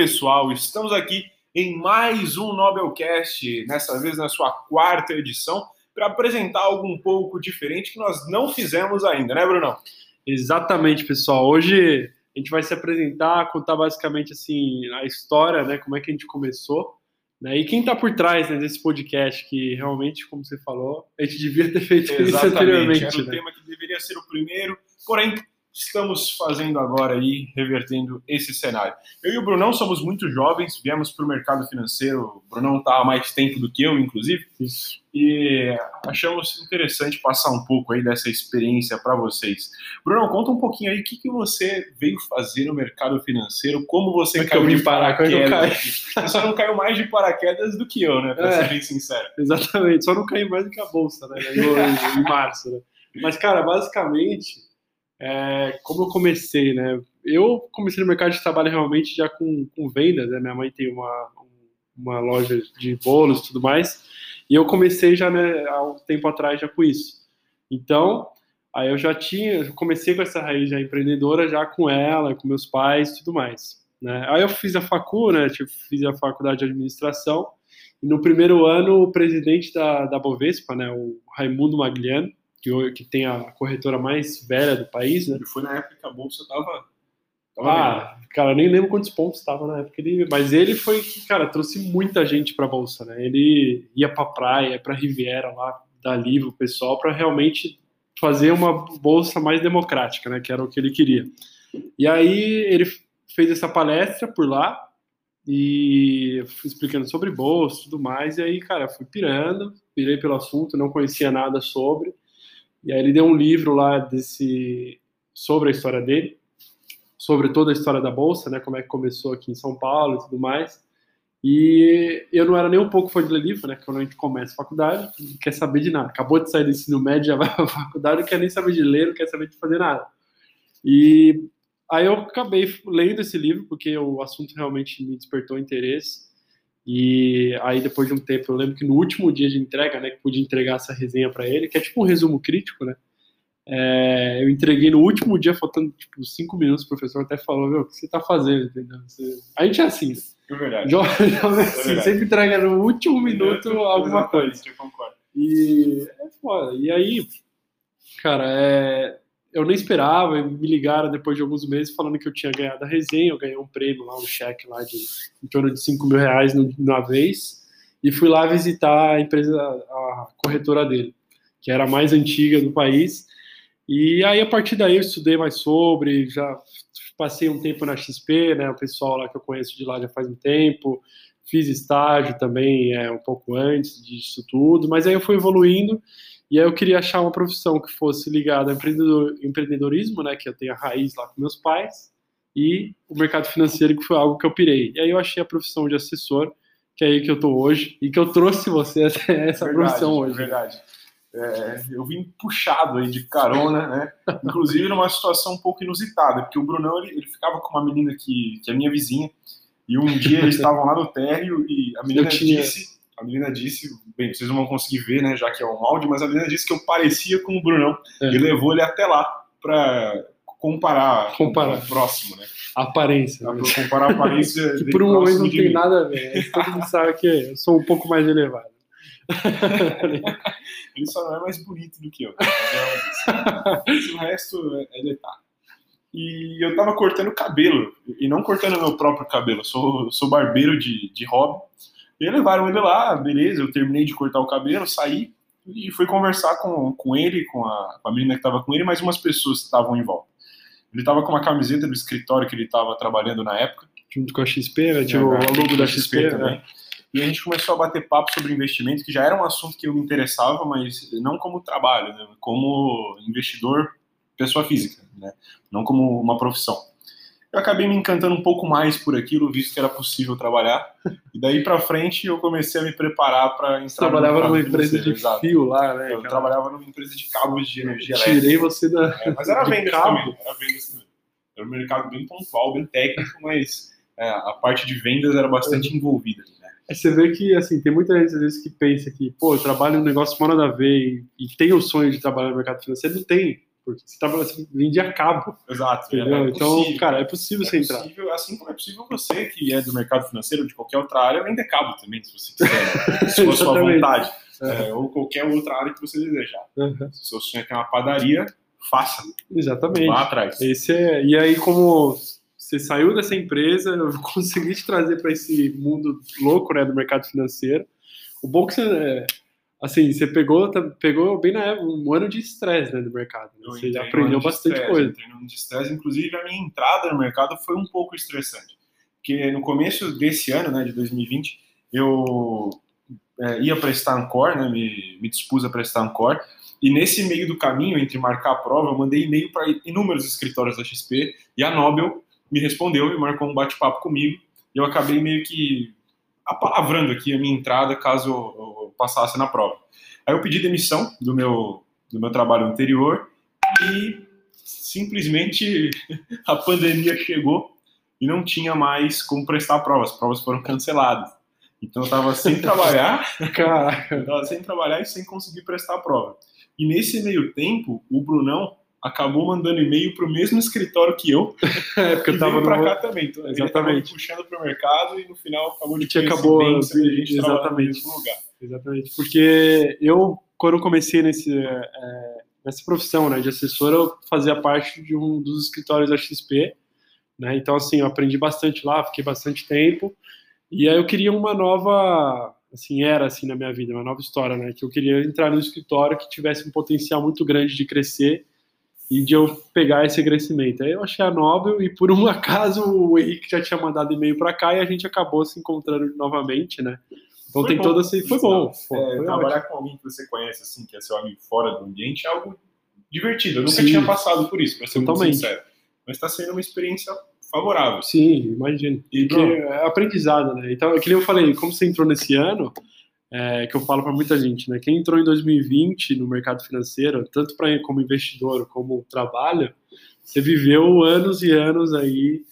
Pessoal, estamos aqui em mais um Nobelcast, nessa vez na sua quarta edição, para apresentar algo um pouco diferente que nós não fizemos ainda, né, Brunão? Exatamente, pessoal. Hoje a gente vai se apresentar, contar basicamente assim a história, né, como é que a gente começou, né, e quem está por trás né, desse podcast, que realmente, como você falou, a gente devia ter feito Exatamente, isso anteriormente. era o né? tema que deveria ser o primeiro, porém estamos fazendo agora aí, revertendo esse cenário. Eu e o Brunão somos muito jovens, viemos para o mercado financeiro, o Brunão está há mais tempo do que eu, inclusive, e achamos interessante passar um pouco aí dessa experiência para vocês. Brunão, conta um pouquinho aí o que, que você veio fazer no mercado financeiro, como você é eu caiu de é paraquedas. Você não caiu mais de paraquedas do que eu, né, para É. ser bem sincero. Exatamente, só não caí mais do que a bolsa, né? Em, em março, né? Mas, cara, basicamente, é, como eu comecei, né? Eu comecei no mercado de trabalho realmente já com, com vendas, né? Minha mãe tem uma, uma loja de bolos e tudo mais, e eu comecei já, né, há um tempo atrás já com isso. Então, aí eu já tinha, eu comecei com essa raiz já empreendedora, já com ela, com meus pais tudo mais. Né? Aí eu fiz a facu, né? Tipo, fiz a faculdade de administração, e no primeiro ano, o presidente da, da Bovespa, né, o Raimundo Magliano, que, que tem a corretora mais velha do país, né? E foi na época que a bolsa tava. tava. Ah, cara, eu nem lembro quantos pontos estava na época. Ele, mas ele foi que, cara, trouxe muita gente para a bolsa, né? Ele ia para praia, para Riviera lá, dar livro pessoal para realmente fazer uma bolsa mais democrática, né? Que era o que ele queria. E aí ele fez essa palestra por lá e explicando sobre bolsa e tudo mais. E aí, cara, fui pirando, pirei pelo assunto, não conhecia nada sobre. E aí ele deu um livro lá desse sobre a história dele sobre toda a história da bolsa, né, como é que começou aqui em São Paulo e tudo mais. E eu não era nem um pouco fã de ler livro, né, quando a gente começa a faculdade, não quer saber de nada. Acabou de sair do ensino médio, já vai para a faculdade, não quer nem saber de ler, não quer saber de fazer nada. E aí eu acabei lendo esse livro porque o assunto realmente me despertou interesse. E aí depois de um tempo, eu lembro que no último dia de entrega, né, que pude entregar essa resenha para ele, que é tipo um resumo crítico, né? É, eu entreguei no último dia, faltando tipo cinco minutos, o professor até falou, meu, o que você tá fazendo, entendeu? Você- A gente é assim, É verdade. jovem é assim, verdade. sempre entrega no último minuto alguma Exatamente, coisa. Eu concordo. E é foda. E aí, cara, é, eu nem esperava, me ligaram depois de alguns meses falando que eu tinha ganhado a resenha, eu ganhei um prêmio lá, um cheque lá de em torno de 5 mil reais na vez, e fui lá visitar a empresa, a corretora dele, que era a mais antiga do país. E aí, a partir daí, eu estudei mais sobre, já passei um tempo na XP, né, o pessoal lá que eu conheço de lá já faz um tempo, fiz estágio também é, um pouco antes disso tudo, mas aí eu fui evoluindo e aí eu queria achar uma profissão que fosse ligada ao empreendedor, empreendedorismo, né, que eu tenho a raiz lá com meus pais, e o mercado financeiro, que foi algo que eu pirei. E aí eu achei a profissão de assessor, que é aí que eu tô hoje, e que eu trouxe você essa, essa Verdade, profissão hoje. Verdade. É, eu vim puxado aí de carona, né? Inclusive numa situação um pouco inusitada, porque o Brunão ele, ele ficava com uma menina que, que é minha vizinha, e um dia eles estavam lá no térreo e a menina disse, a menina disse, bem, vocês não vão conseguir ver, né, já que é um áudio, mas a menina disse que eu parecia com o Brunão É. e levou ele até lá para comparar, Comparar. com o próximo, né? A aparência. né? Pra comparar a aparência Que por um momento não tem mim. nada a ver. Mas todo mundo sabe que eu sou um pouco mais elevado. Ele só não é mais bonito do que eu. Mas o resto é, é detalhe. E eu tava cortando cabelo, e não cortando meu próprio cabelo, eu sou, eu sou barbeiro de, de hobby. E levaram ele lá, beleza, eu terminei de cortar o cabelo, saí e fui conversar com, com ele, com a, com a menina que tava com ele, mais umas pessoas que estavam em volta. Ele tava com uma camiseta do escritório que ele tava trabalhando na época, Junto com a XP, né? É, o logo da XP, né? E a gente começou a bater papo sobre investimento, que já era um assunto que eu me interessava, mas não como trabalho, né? como investidor, pessoa física, né? não como uma profissão. Eu acabei me encantando um pouco mais por aquilo, visto que era possível trabalhar. E daí para frente eu comecei a me preparar para Você trabalhava numa empresa de exato. fio lá, né? Eu cara? trabalhava numa empresa de cabos de energia Tirei elétrica. você da. É, mas era vendas cabo. também. Era vendas também. Era um mercado bem pontual, bem técnico, mas é, a parte de vendas era bastante envolvida. Né? Aí você vê que, assim, tem muita gente às vezes que pensa que, pô, eu trabalho em um negócio fora da ver e, e tem o sonho de trabalhar no mercado financeiro, não tem. Porque você, tava, você vendia cabo. Exato. É então, possível. cara, é possível É você entrar. possível, assim como é possível você, que é do mercado financeiro de qualquer outra área, vender cabo também, se você quiser, né? se for a sua vontade. É, ou qualquer outra área que você desejar. Uhum. Se seu sonho é ter uma padaria, faça. Exatamente. Vá atrás. Esse é, e aí, como você saiu dessa empresa, eu consegui te trazer para esse mundo louco né, do mercado financeiro. O bom que você, é, assim, você pegou, tá- pegou bem na época, um ano de estresse né, do mercado. né? Você num aprendeu de bastante estresse, coisa. Entrei ano de estresse, inclusive a minha entrada no mercado foi um pouco estressante. Porque no começo desse ano, né, de 2020, eu é, ia prestar Ancor, né, me, me dispus a prestar Ancor, e nesse meio do caminho, entre marcar a prova, eu mandei e-mail para inúmeros escritórios da XP, e a Nobel me respondeu e marcou um bate-papo comigo, e eu acabei meio que apalavrando aqui a minha entrada caso eu passasse na prova. Aí eu pedi demissão do meu, do meu trabalho anterior, e simplesmente a pandemia chegou e não tinha mais como prestar provas. As provas foram canceladas. Então eu estava sem trabalhar, eu tava sem trabalhar e sem conseguir prestar a prova. E nesse meio tempo, o Brunão acabou mandando e-mail para o mesmo escritório que eu, é porque eu tava veio para no... cá também. Então, Exatamente. puxando para o mercado e no final acabou de E te acabou, a gente no exatamente. mesmo lugar. Exatamente. Porque eu, quando eu comecei nesse, é, nessa profissão né, de assessor, eu fazia parte de um dos escritórios da XP. Né? Então, assim, eu aprendi bastante lá, fiquei bastante tempo. E aí eu queria uma nova, assim, era assim na minha vida, uma nova história, né? Que eu queria entrar no escritório que tivesse um potencial muito grande de crescer e de eu pegar esse crescimento. Aí eu achei a Nobel e por um acaso o Henrique já tinha mandado e-mail para cá e a gente acabou se encontrando novamente, né? Então Foi tem bom. todo esse. Foi bom. É, Pô, foi trabalhar com alguém que você conhece, assim, que é seu amigo fora do ambiente, é algo divertido. Eu nunca Sim. tinha passado por isso, para ser muito Totalmente. sincero. Mas está sendo uma experiência favorável. Sim, imagino. E, Porque é aprendizado, né? Então, que nem eu falei, como você entrou nesse ano, é, que eu falo para muita gente, né? Quem entrou em 2020 no mercado financeiro, tanto para como investidor como trabalho, você viveu anos e anos aí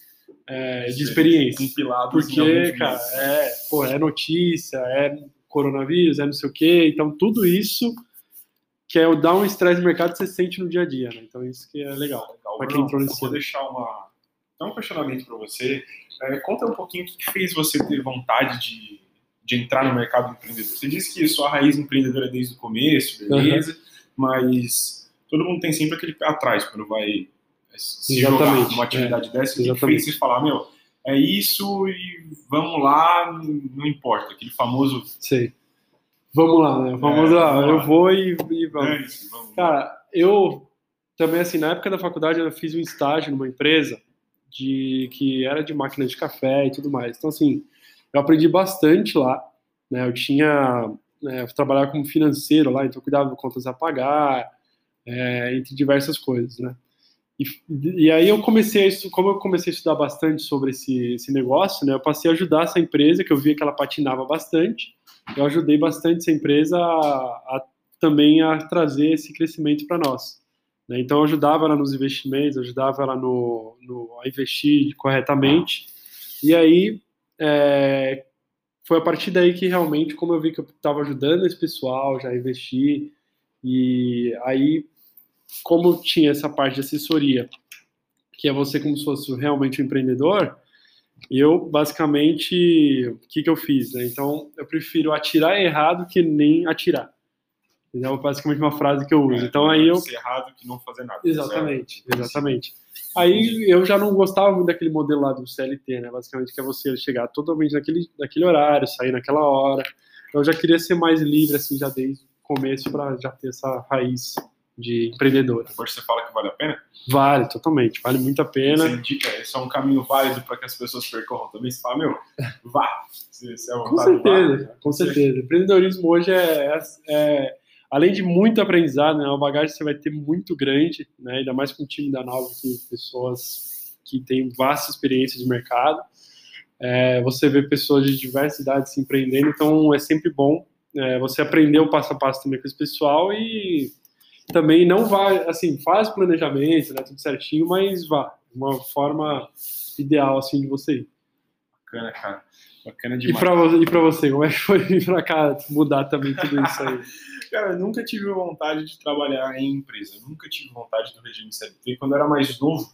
é, de experiência. empilados em Porque, cara, é, pô, é notícia, é coronavírus, é não sei o quê. Então, tudo isso que é dar um estresse no mercado você sente no dia a dia, né? Então, isso que é legal. Legal. pra quem entrou nesse eu vou deixar uma, um questionamento para você. É, conta um pouquinho o que fez você ter vontade de, de entrar no mercado empreendedor. Você disse que sua raiz empreendedora é desde o começo, beleza, mas todo mundo tem sempre aquele pé atrás quando vai é, se jogar Exatamente, numa atividade dessa. O que que exatamente. fez você falar, meu, é isso e vamos lá, não importa. Aquele famoso Sei. Vamos lá, né? Vamos É, lá. vamos eu lá. vou e, e vamos. dane-se, vamos lá. Cara, eu também, assim, na época da faculdade, eu fiz um estágio numa empresa de que era de máquina de café e tudo mais. Então, assim, eu aprendi bastante lá. Né? Eu tinha. Né, eu trabalhava como financeiro lá, então cuidava de contas a pagar, é, entre diversas coisas, né? E, e aí eu comecei estu- como eu comecei a estudar bastante sobre esse, esse negócio, né? Eu passei a ajudar essa empresa, que eu via que ela patinava bastante. Eu ajudei bastante essa empresa a, a também a trazer esse crescimento para nós. né? Então, eu ajudava ela nos investimentos, ajudava ela no, no, a investir corretamente. E aí, é, foi a partir daí que realmente, como eu vi que eu estava ajudando esse pessoal, já investi, e aí, como tinha essa parte de assessoria, que é você como se fosse realmente um empreendedor, eu basicamente, o que, que eu fiz? Né? Então, eu prefiro atirar errado que nem atirar. É basicamente uma frase que eu uso. É, Então, aí eu Ser errado que não fazer nada. Exatamente, exatamente. Aí eu já não gostava muito daquele modelo lá do CLT, né? Basicamente, que é você chegar totalmente naquele, naquele horário, sair naquela hora. Então, eu já queria ser mais livre, assim, já desde o começo, para já ter essa raiz de empreendedora. Depois você fala que vale a pena. Vale, totalmente, vale muito a pena. Você indica, esse é um caminho válido para que as pessoas percorram também. Você fala, meu, vá. Se, se é Com certeza, vá. com certeza. Empreendedorismo hoje é, é- além de muito aprendizado, né, uma bagagem que você vai ter muito grande, né, ainda mais com o time da Nova, que pessoas que têm vasta experiência de mercado. É, você vê pessoas de diversas idades se empreendendo, então é sempre bom é, você aprender o passo a passo também com esse pessoal e também não vai, assim, faz planejamento, né, tudo certinho, mas vá, uma forma ideal, assim, de você ir. Bacana, cara. Bacana E demais. e pra você, como é que foi vir pra cá mudar também tudo isso aí? Cara, eu nunca tive vontade de trabalhar em empresa. Eu nunca tive vontade do regime CLT. Quando eu era mais novo,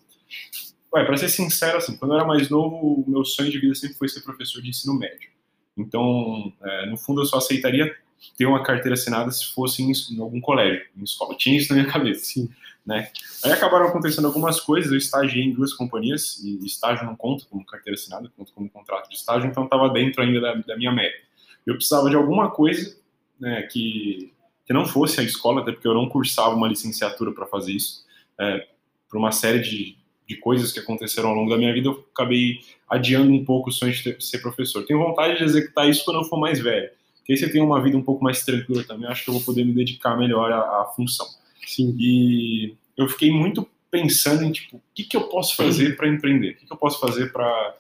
ué, pra ser sincero, assim, quando eu era mais novo, o meu sonho de vida sempre foi ser professor de ensino médio. Então, é, no fundo, eu só aceitaria ter uma carteira assinada se fosse em, em algum colégio, em escola. Eu Tinha isso na minha cabeça. Sim. Né? Aí acabaram acontecendo algumas coisas. Eu estagiei em duas companhias e estágio não conta como carteira assinada, conta como contrato de estágio, então estava dentro ainda da, da minha meta. Eu precisava de alguma coisa né, que que não fosse a escola, até porque eu não cursava uma licenciatura para fazer isso, é, por uma série de, de coisas que aconteceram ao longo da minha vida, eu acabei adiando um pouco o sonho de ter- ser professor. Tenho vontade de executar isso quando eu for mais velho, porque aí você tem uma vida um pouco mais tranquila também, acho que eu vou poder me dedicar melhor à, à função. Sim. E eu fiquei muito pensando em, tipo, o que, que eu posso fazer para empreender? O que, que eu posso fazer para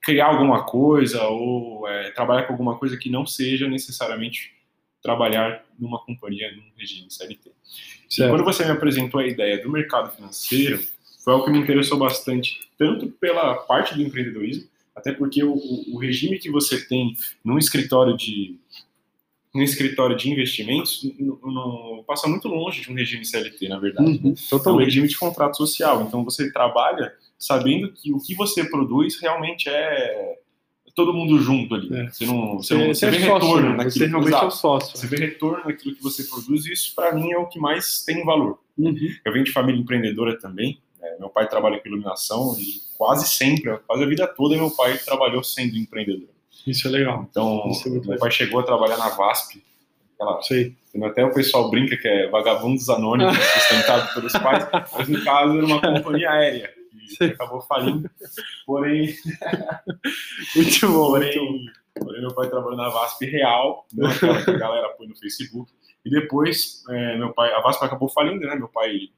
criar alguma coisa ou é, trabalhar com alguma coisa que não seja necessariamente trabalhar numa companhia, num regime CLT. E quando você me apresentou a ideia do mercado financeiro, foi algo que me interessou bastante, tanto pela parte do empreendedorismo, até porque o- o regime que você tem num escritório de num escritório de investimentos n- n- passa muito longe de um regime CLT, na verdade. Uhum, É um totalmente. regime de contrato social. Então você trabalha sabendo que o que você produz realmente é todo mundo junto ali. É. Você não Você, você, não- você é vê sócio, retorno né? naquilo. Você realmente é Exato. o sócio. Você vê retorno naquilo que você produz, e isso para mim é o que mais tem valor. Uhum. Eu venho de família empreendedora também. né? meu pai trabalha com iluminação e quase sempre, quase a vida toda, meu pai trabalhou sendo empreendedor. Isso é legal. Então, é meu legal. pai chegou a trabalhar na VASP. Aquela, Sei. até o pessoal brinca que é vagabundos anônimos sustentado pelos pais, mas no caso era uma companhia aérea que acabou falindo. Porém, Muito bom. Porém, porém, meu pai trabalhou na VASP real, não aquela que a galera põe no Facebook. E depois, é, meu pai, a VASP acabou falindo, né? Meu pai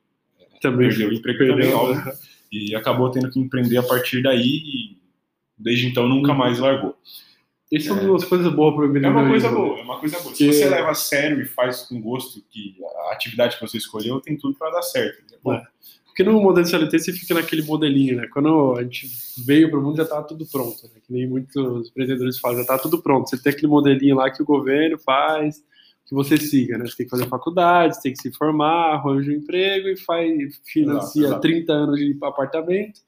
Também perdeu o emprego perdeu, também, né? E acabou tendo que empreender a partir daí e desde então nunca mais largou. Isso é uma das coisas boas para o É uma coisa empreendedorismo. boa, é uma coisa boa. Se você leva a sério e faz com gosto que a atividade que você escolheu tem tudo para dar certo. É bom. É. Porque no modelo CLT você fica naquele modelinho, né? Quando a gente veio para o mundo já estava tudo pronto, né? Que nem muitos empreendedores falam, já está tudo pronto. Você tem aquele modelinho lá que o governo faz, que você siga, né? Você tem que fazer faculdade, você tem que se formar, arranja um emprego e faz, financia Exato, exato. 30 anos de apartamento,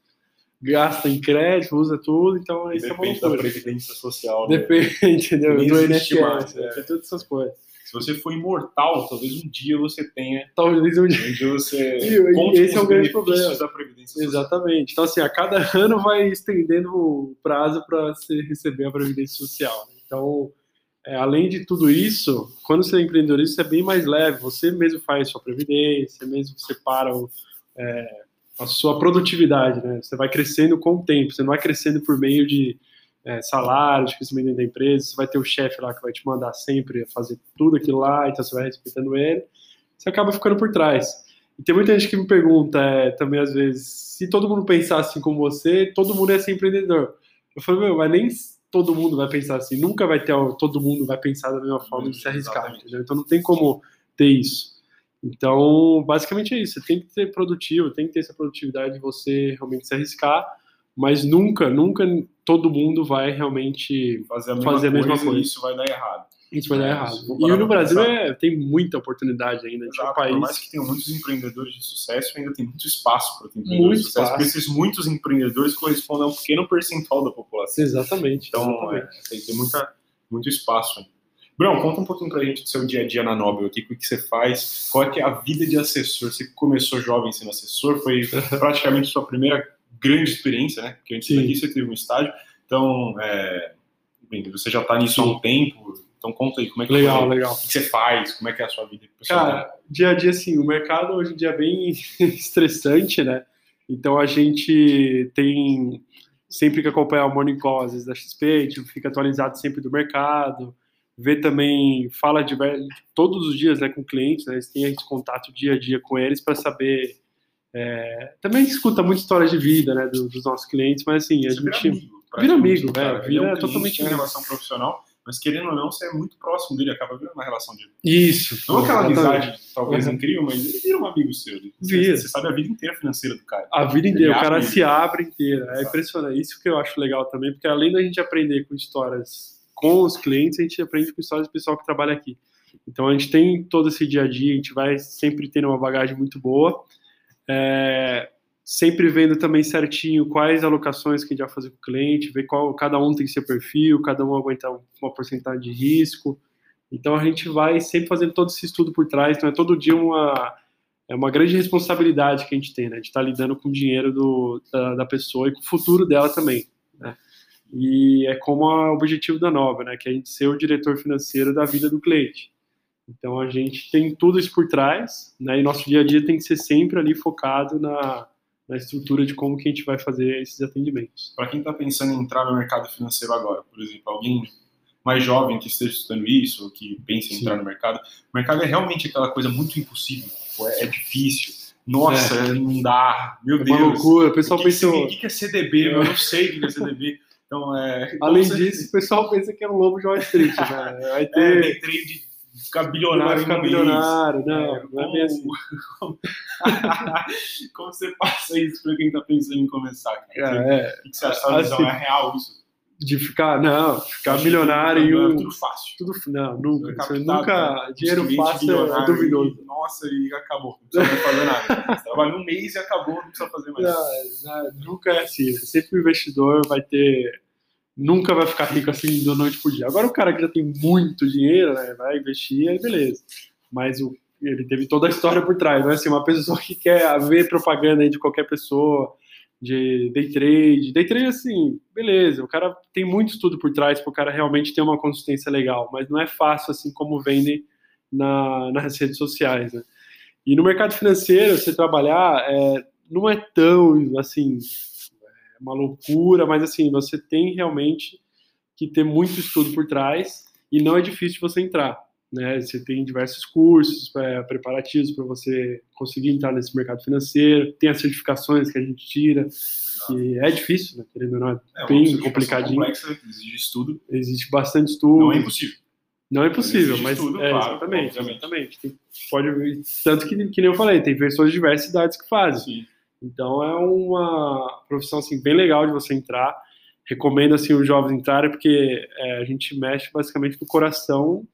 gasta em crédito, usa tudo, então isso é uma Depende da previdência social. né? Depende, Do existe INSS, mais, né? é. tem todas essas coisas. Se você for imortal, talvez um dia você tenha Talvez um dia você E- e conte esse é o grande problema. da previdência social. Exatamente. Então, assim, a cada ano vai estendendo o prazo para você receber a Previdência Social. Então, é, além de tudo isso, quando você é empreendedorista, é bem mais leve. Você mesmo faz sua Previdência, você mesmo separa o, é, a sua produtividade, né? Você vai crescendo com o tempo, você não vai crescendo por meio de é, salário, de crescimento da empresa, você vai ter o chefe lá que vai te mandar sempre fazer tudo aquilo lá, então você vai respeitando ele, você acaba ficando por trás. E tem muita gente que me pergunta é, também, às vezes, se todo mundo pensar assim como você, todo mundo ia ser empreendedor. Eu falei, meu, mas nem todo mundo vai pensar assim, nunca vai ter, todo mundo vai pensar da mesma forma de se arriscar? Então não tem como ter isso. Então, basicamente é isso, você tem que ser produtivo, tem que ter essa produtividade de você realmente se arriscar, mas nunca, nunca todo mundo vai realmente Fazer a mesma, Fazer a mesma coisa, coisa. isso vai dar errado. isso vai dar É, errado. E no Brasil é, tem muita oportunidade ainda, gente é um Exato, país Por mais que tenha muitos empreendedores de sucesso, ainda tem muito espaço para ter empreendedores Muito de sucesso, espaço. porque esses muitos empreendedores correspondem a um pequeno percentual da população. Exatamente. Então, exatamente. é, tem, tem muita, muito espaço. Bruno, conta um pouquinho pra gente do seu dia a dia na Nobel aqui, o que que você faz, qual é, que é a vida de assessor? Você começou jovem sendo assessor, foi praticamente sua primeira grande experiência, né? Porque antes Sim. daqui você teve um estágio, então, é, bem, você já está nisso há um tempo, então conta aí como é que Legal, foi, legal. o que você faz, como é que é a sua vida pessoal. Cara, dia a dia, assim, o mercado hoje em dia é bem estressante, né? Então a gente tem sempre que acompanhar o Morning Call, às vezes da XP, a gente fica atualizado sempre do mercado, vê também, fala de, todos os dias né, com clientes, né? Eles têm esse contato dia a dia com eles para saber. é, também escuta muita história de vida, né, do- dos nossos clientes, mas assim, a Você vira gente. amigo, vira amigo, é, vira um cliente, totalmente tem amigo. relação profissional, mas querendo ou não, você é muito próximo dele, acaba virando uma relação de. Isso. Não aquela amizade, talvez Uhum. incrível, mas ele vira um amigo seu. Você, Vira. você sabe a vida inteira financeira do cara. A vida Ele inteira, o cara abre- se abre inteira. É Exato. impressionante. Isso que eu acho legal também, porque além da gente aprender com histórias com os clientes, a gente aprende com histórias do pessoal que trabalha aqui. Então a gente tem todo esse dia a dia, a gente vai sempre tendo uma bagagem muito boa. É, sempre vendo também certinho quais alocações que a gente vai fazer com o cliente, ver qual cada um tem seu perfil, cada um aguenta uma porcentagem de risco. Então a gente vai sempre fazendo todo esse estudo por trás, então é todo dia uma é uma grande responsabilidade que a gente tem, né? De estar lidando com o dinheiro do, da, da pessoa e com o futuro dela também? E é como o objetivo da Nova, né? Que é a gente ser o diretor financeiro da vida do cliente. Então a gente tem tudo isso por trás, né? E nosso dia a dia tem que ser sempre ali focado na, na estrutura de como que a gente vai fazer esses atendimentos. Para quem está pensando em entrar no mercado financeiro agora, por exemplo, alguém mais jovem que esteja estudando isso, ou que pense em Sim. entrar no mercado, o mercado é realmente aquela coisa muito impossível, é, é difícil. Nossa, não dá, meu É Deus. uma loucura, o pessoal o que, pensa. o que que é CDB? Eu não sei o que é CDB. Então, é, Além como você- disso, o pessoal pensa que é um lobo de Wall Street, né? Vai é, ter. day trade, ficar vai bilionário ficar bilionário, não, É, não é assim. como... como você passa isso para quem está pensando em começar? Cara? É, O que você acha dessa visão? Assim, É real isso? De ficar, não, ficar Acho milionário em um. tudo fácil. Tudo, não, nunca. Nunca. né? Dinheiro fácil é duvidoso. e, nossa, e acabou. Não precisa fazer nada. Trabalha um mês e acabou, não precisa fazer mais. Não, não, nunca é assim. Sempre o investidor vai ter. Nunca vai ficar rico assim da noite pro dia. Agora o cara que já tem muito dinheiro, né, vai investir, aí beleza. Mas o, ele teve toda a história por trás. Não é assim, uma pessoa que quer ver propaganda de qualquer pessoa, de day trade. Day trade, assim, beleza. O cara tem muito estudo por trás para o cara realmente ter uma consistência legal. Mas não é fácil assim como vendem na, nas redes sociais, né? E no mercado financeiro, você trabalhar é, não é tão assim é uma loucura, mas assim você tem realmente que ter muito estudo por trás e não é difícil você entrar, né? Você tem diversos cursos é, preparativos para você conseguir entrar nesse mercado financeiro, tem as certificações que a gente tira, que é difícil, né? Querendo ou não, é É bem complicadinho. complexa, exige estudo. Existe bastante estudo. Não é impossível. Não é impossível, mas estudo, é, claro, exatamente, obviamente. exatamente. Tem- pode, tanto que, que nem eu falei, tem pessoas de diversas idades que fazem. Sim. Então é uma profissão assim bem legal de você entrar. Recomendo assim os jovens entrarem porque é, a gente mexe basicamente com o coração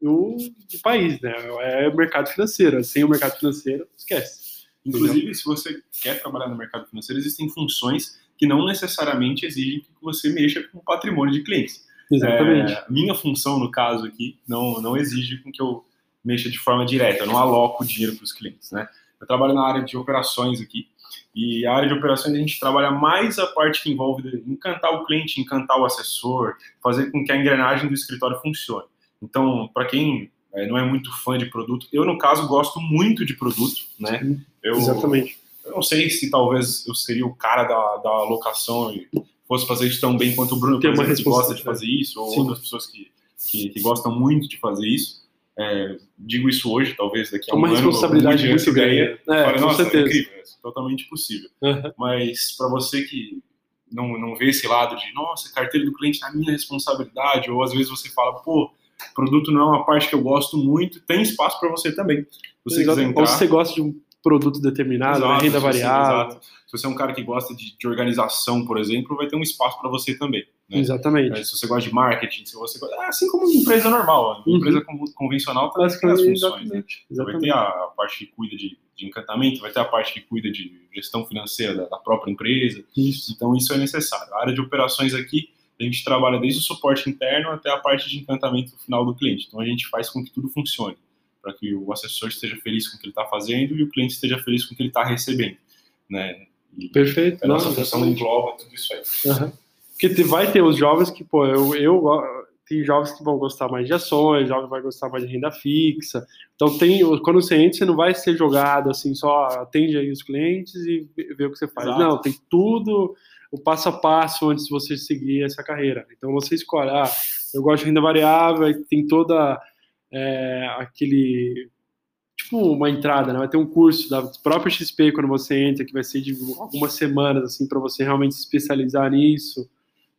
do, do país, né? É o mercado financeiro. Sem o mercado financeiro, esquece. Inclusive, se você quer trabalhar no mercado financeiro, existem funções que não necessariamente exigem que você mexa com o patrimônio de clientes. Exatamente. É, minha função, no caso aqui, não, não exige com que eu mexa de forma direta, eu não aloco dinheiro para os clientes, né? Eu trabalho na área de operações aqui, e a área de operações a gente trabalha mais a parte que envolve encantar o cliente, encantar o assessor, fazer com que a engrenagem do escritório funcione. Então, para quem é, não é muito fã de produto, eu, no caso, gosto muito de produto, né? Eu, Exatamente. eu não sei se talvez eu seria o cara da, da alocação e fosse fazer isso tão bem quanto o Bruno, por Tem uma exemplo, que gosta de responsabilidade. fazer isso, ou Sim. outras pessoas que, que, que gostam muito de fazer isso. É, digo isso hoje, talvez daqui a É um uma ano. responsabilidade algum dia muito grande. É, fala, com Nossa, é certeza. incrível, é totalmente possível. Aham. Mas para você que não, não vê esse lado de, nossa, carteira do cliente é a minha responsabilidade, ou às vezes você fala, pô, produto não é uma parte que eu gosto muito, tem espaço para você também. Você Exato. quiser entrar. Ou se você gosta de um produto determinado, né, Exato, renda se você- variável. exato. Se você é um cara que gosta de, de organização, por exemplo, vai ter um espaço para você também. né? Exatamente. É, Se você gosta de marketing, se você gosta, é assim como uma empresa normal, uma Uhum. empresa con- convencional também tem as funções. né? exatamente. Vai ter exatamente. a, a parte que cuida de, de encantamento, vai ter a parte que cuida de gestão financeira da, da própria empresa. Isso. Então isso é necessário. A área de operações aqui, a gente trabalha desde o suporte interno até a parte de encantamento final do cliente. Então a gente faz com que tudo funcione, para que o assessor esteja feliz com o que ele está fazendo e o cliente esteja feliz com o que ele está recebendo. Né? E Perfeito. a nossa função engloba tudo isso aí. Aham. Porque vai ter os jovens que, pô, eu, eu tem jovens que vão gostar mais de ações, jovens vai gostar mais de renda fixa. Então tem, quando você entra, você não vai ser jogado assim, só atende aí os clientes e vê vê o que você faz. Exato. Não, tem tudo o passo a passo antes de você seguir essa carreira. Então você escolhe, ah, eu gosto de renda variável, tem toda é, aquele tipo uma entrada, né? Vai ter um curso da própria XP quando você entra, que vai ser de algumas semanas, assim, para você realmente se especializar nisso.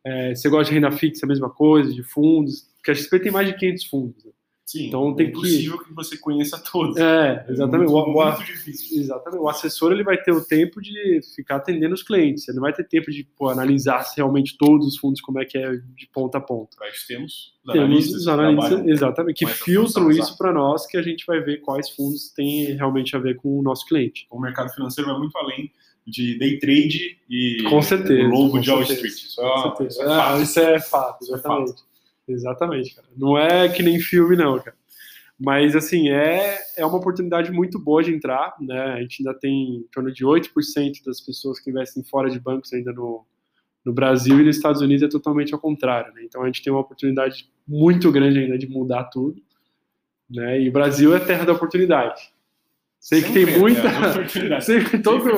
É, você gosta de renda fixa, a mesma coisa, de fundos. porque a XP tem mais de 500 fundos. Né? Sim, Então, tem é que- impossível que... você conheça todos. É, exatamente. muito, o, muito difícil. exatamente. O assessor ele vai ter o tempo de ficar atendendo os clientes. Ele não vai ter tempo de pô, analisar se realmente todos os fundos como é que é de ponta a ponta. Isso temos os Temos analistas, os que analistas, trabalham exatamente, que filtram isso para nós, que a gente vai ver quais fundos têm realmente a ver com o nosso cliente. O mercado financeiro vai muito além de day trade e Com certeza, o lobo de Wall. Street. Isso é, certeza. é Ah, fato. isso é fato, Isso é exatamente. Exatamente, cara. Não é que nem filme, não, cara. Mas, assim, é, é uma oportunidade muito boa de entrar, né? A gente ainda tem em torno de 8% das pessoas que investem fora de bancos ainda no, no Brasil e nos Estados Unidos é totalmente ao contrário, né? Então, a gente tem uma oportunidade muito grande ainda de mudar tudo, né? E o Brasil é terra da oportunidade. Sei que tem é, muita... é oportunidade. Sempre todo...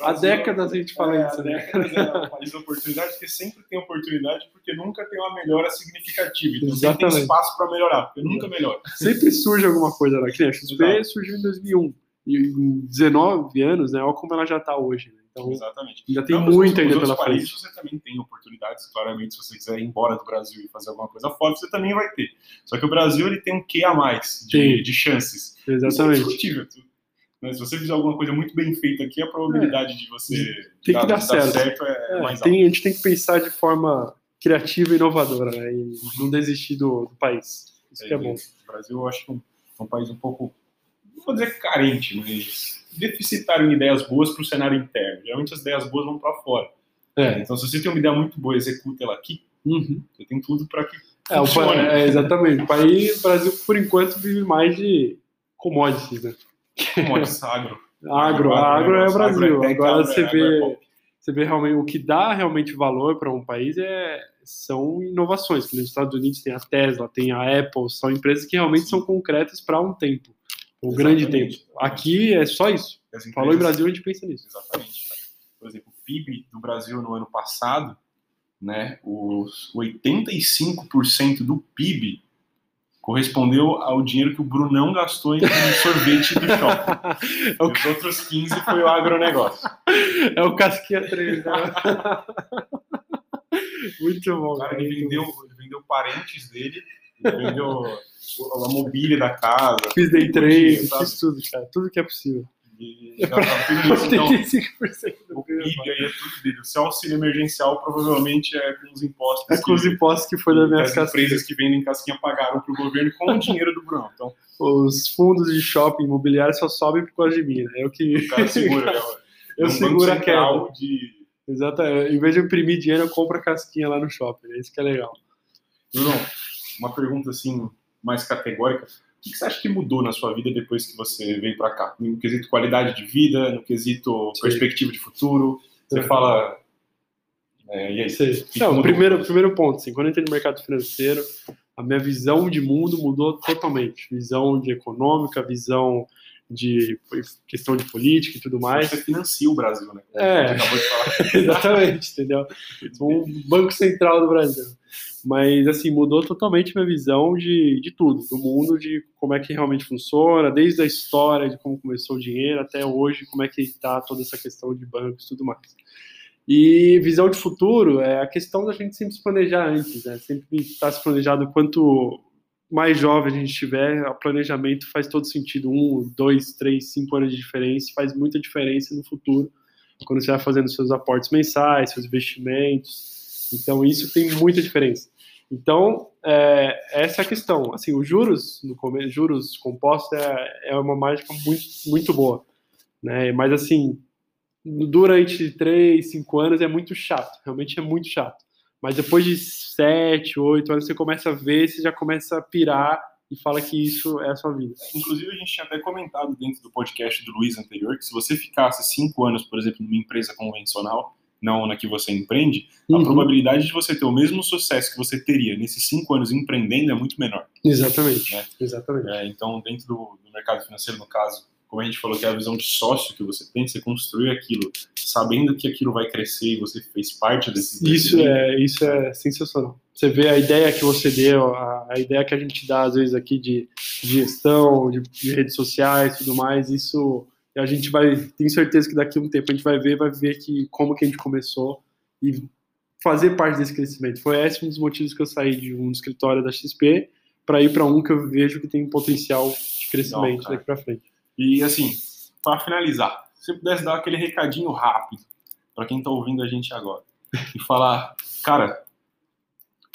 Há décadas a gente fala É, isso, há né? décadas é um país de oportunidade, porque sempre tem oportunidade, porque nunca tem uma melhora significativa. Então sempre tem Exatamente. espaço para melhorar, porque nunca melhora. sempre surge alguma coisa lá. Que a XP surgiu em 2001. E em 19 anos, né? Olha como ela já está hoje. Né? Então, Exatamente. ainda tem Não, mas muito nos ainda pela países frente. você também tem oportunidades, claramente, se você quiser ir embora do Brasil e fazer alguma coisa fora, você também vai ter. Só que o Brasil ele tem um quê a mais de, de chances. Isso é Exatamente. discutível. Né? Se você fizer alguma coisa muito bem feita aqui, a probabilidade de você Tem que dar certo. é, É, mais alta. tem- a gente tem que pensar de forma criativa e inovadora, né? E não desistir do, do país. Isso que é bom. O Brasil, eu acho que é um, é um país um pouco, não vou dizer carente, mas deficitário em ideias boas para o cenário interno. Geralmente as ideias boas vão para fora. É. Então, se você tem uma ideia muito boa, executa ela aqui, Uhum. você tem tudo para que É, o é, exatamente. O país, o Brasil, por enquanto, vive mais de commodities, né? Commodities, agro. Agro, agro é o negócio, Brasil. agro é Agora agro é- você agro é vê, você vê realmente o que dá realmente valor para um país é são inovações. Que nos Estados Unidos tem a Tesla, tem a Apple, são empresas que realmente são concretas para um tempo, um grande tempo. Aqui é só isso. As Falou em empresas- Brasil, a gente pensa nisso. Exatamente. Por exemplo, o PIB do Brasil no ano passado, né, os 85% do PIB correspondeu ao dinheiro que o Brunão gastou em sorvete do shopping. É o, E os outros 15 foi o agronegócio. é o Casquinha 3, né? Muito bom. O cara cara, ele vendeu, ele vendeu parentes dele, vendeu o- a mobília da casa. Fiz day trade, fiz tudo, cara. Tudo que é possível. E gastava tudo isso. Então, 85% do o PIB. Aí é tudo dele. O seu auxílio emergencial provavelmente é com os impostos. É com os impostos que foi da minha as casquinha. empresas que vendem casquinha pagaram para o governo com o dinheiro do Bruno. Então, Os fundos de shopping imobiliário só sobem por causa de mim, né? Eu que. o cara segura. né? Eu um seguro a queda. De... Exato. Em vez de imprimir dinheiro, eu compro a casquinha lá no shopping. É isso que é legal. Bruno, uma pergunta assim mais categórica. O que você acha que mudou na sua vida depois que você veio para cá? No quesito qualidade de vida, no quesito Sim. perspectiva de futuro. Você Uhum. fala. É, e aí? Que Não, primeiro, primeiro ponto, assim, quando eu entrei no mercado financeiro, a minha visão de mundo mudou totalmente. Visão de econômica, visão de questão de política e tudo mais. Você financia o Brasil, né? É. A gente acabou de falar. Exatamente, entendeu? Um banco central do Brasil. Mas, assim, mudou totalmente minha visão de, de tudo, do mundo, de como é que realmente funciona, desde a história, de como começou o dinheiro, até hoje, como é que está toda essa questão de bancos e tudo mais. E visão de futuro é a questão da gente sempre se planejar antes, né? Sempre estar se planejado quanto mais jovem a gente estiver, o planejamento faz todo sentido. Um, dois, três, cinco anos de diferença faz muita diferença no futuro, quando você vai fazendo seus aportes mensais, seus investimentos. Então, isso tem muita diferença. Então, é, essa é a questão. Assim, os juros, no começo, juros compostos é, é uma mágica muito, muito boa. Né? Mas, assim, durante três, cinco anos é muito chato. Realmente é muito chato. Mas depois de sete, oito anos, você começa a ver, você já começa a pirar e fala que isso é a sua vida. Inclusive, a gente tinha até comentado dentro do podcast do Luiz anterior que se você ficasse cinco anos, por exemplo, numa empresa convencional, não na que você empreende, a Uhum. probabilidade de você ter o mesmo sucesso que você teria nesses cinco anos empreendendo é muito menor. Exatamente. Né? Exatamente. É, então, dentro do, do mercado financeiro, no caso, como a gente falou que é a visão de sócio que você tem, você construir aquilo sabendo que aquilo vai crescer e você fez parte desse Isso crescimento. é, isso é sensacional. Você vê a ideia que você deu, a, a ideia que a gente dá às vezes aqui de, de gestão, de, de redes sociais, e tudo mais. Isso a gente vai, tenho certeza que daqui a um tempo a gente vai ver, vai ver que como que a gente começou e fazer parte desse crescimento. Foi esse um dos motivos que eu saí de um escritório da XP para ir para um que eu vejo que tem potencial de crescimento Não, daqui para frente. E assim, para finalizar, se pudesse dar aquele recadinho rápido para quem está ouvindo a gente agora e falar, cara,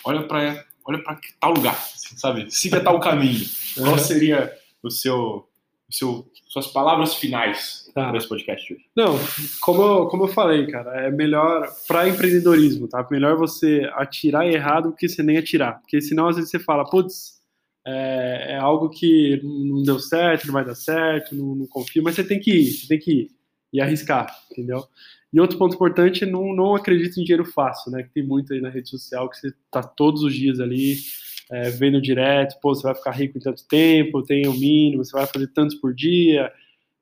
olha para olha para tal lugar, assim, sabe? Siga tal caminho. Qual seria o seu, o seu suas palavras finais tá. para esse podcast hoje? Não, como eu, como eu falei, cara, é melhor para empreendedorismo, tá? Melhor você atirar errado do que você nem atirar, porque senão às vezes você fala, putz, é, é, algo que não deu certo, não vai dar certo, não, não confio, mas você tem que ir, você tem que ir e arriscar, entendeu? E outro ponto importante, não, não acredite em dinheiro fácil, né? Que tem muito aí na rede social que você tá todos os dias ali é, vendo direto, pô, você vai ficar rico em tanto tempo, tem o mínimo, você vai fazer tantos por dia.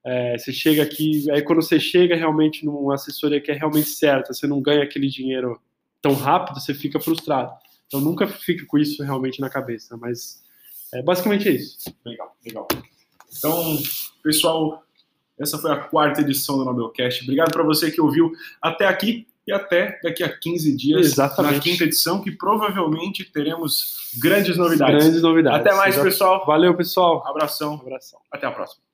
É, você chega aqui, aí quando você chega realmente numa assessoria que é realmente certa, você não ganha aquele dinheiro tão rápido, você fica frustrado. Então nunca fique com isso realmente na cabeça, mas é basicamente é isso. Legal, legal. Então, pessoal, essa foi a quarta edição do Nobelcast. Obrigado para você que ouviu até aqui e até daqui a 15 dias Exatamente. na quinta edição, que provavelmente teremos grandes novidades. Grandes novidades. Até mais, pessoal. Valeu, pessoal. Abração. Abração. Até a próxima.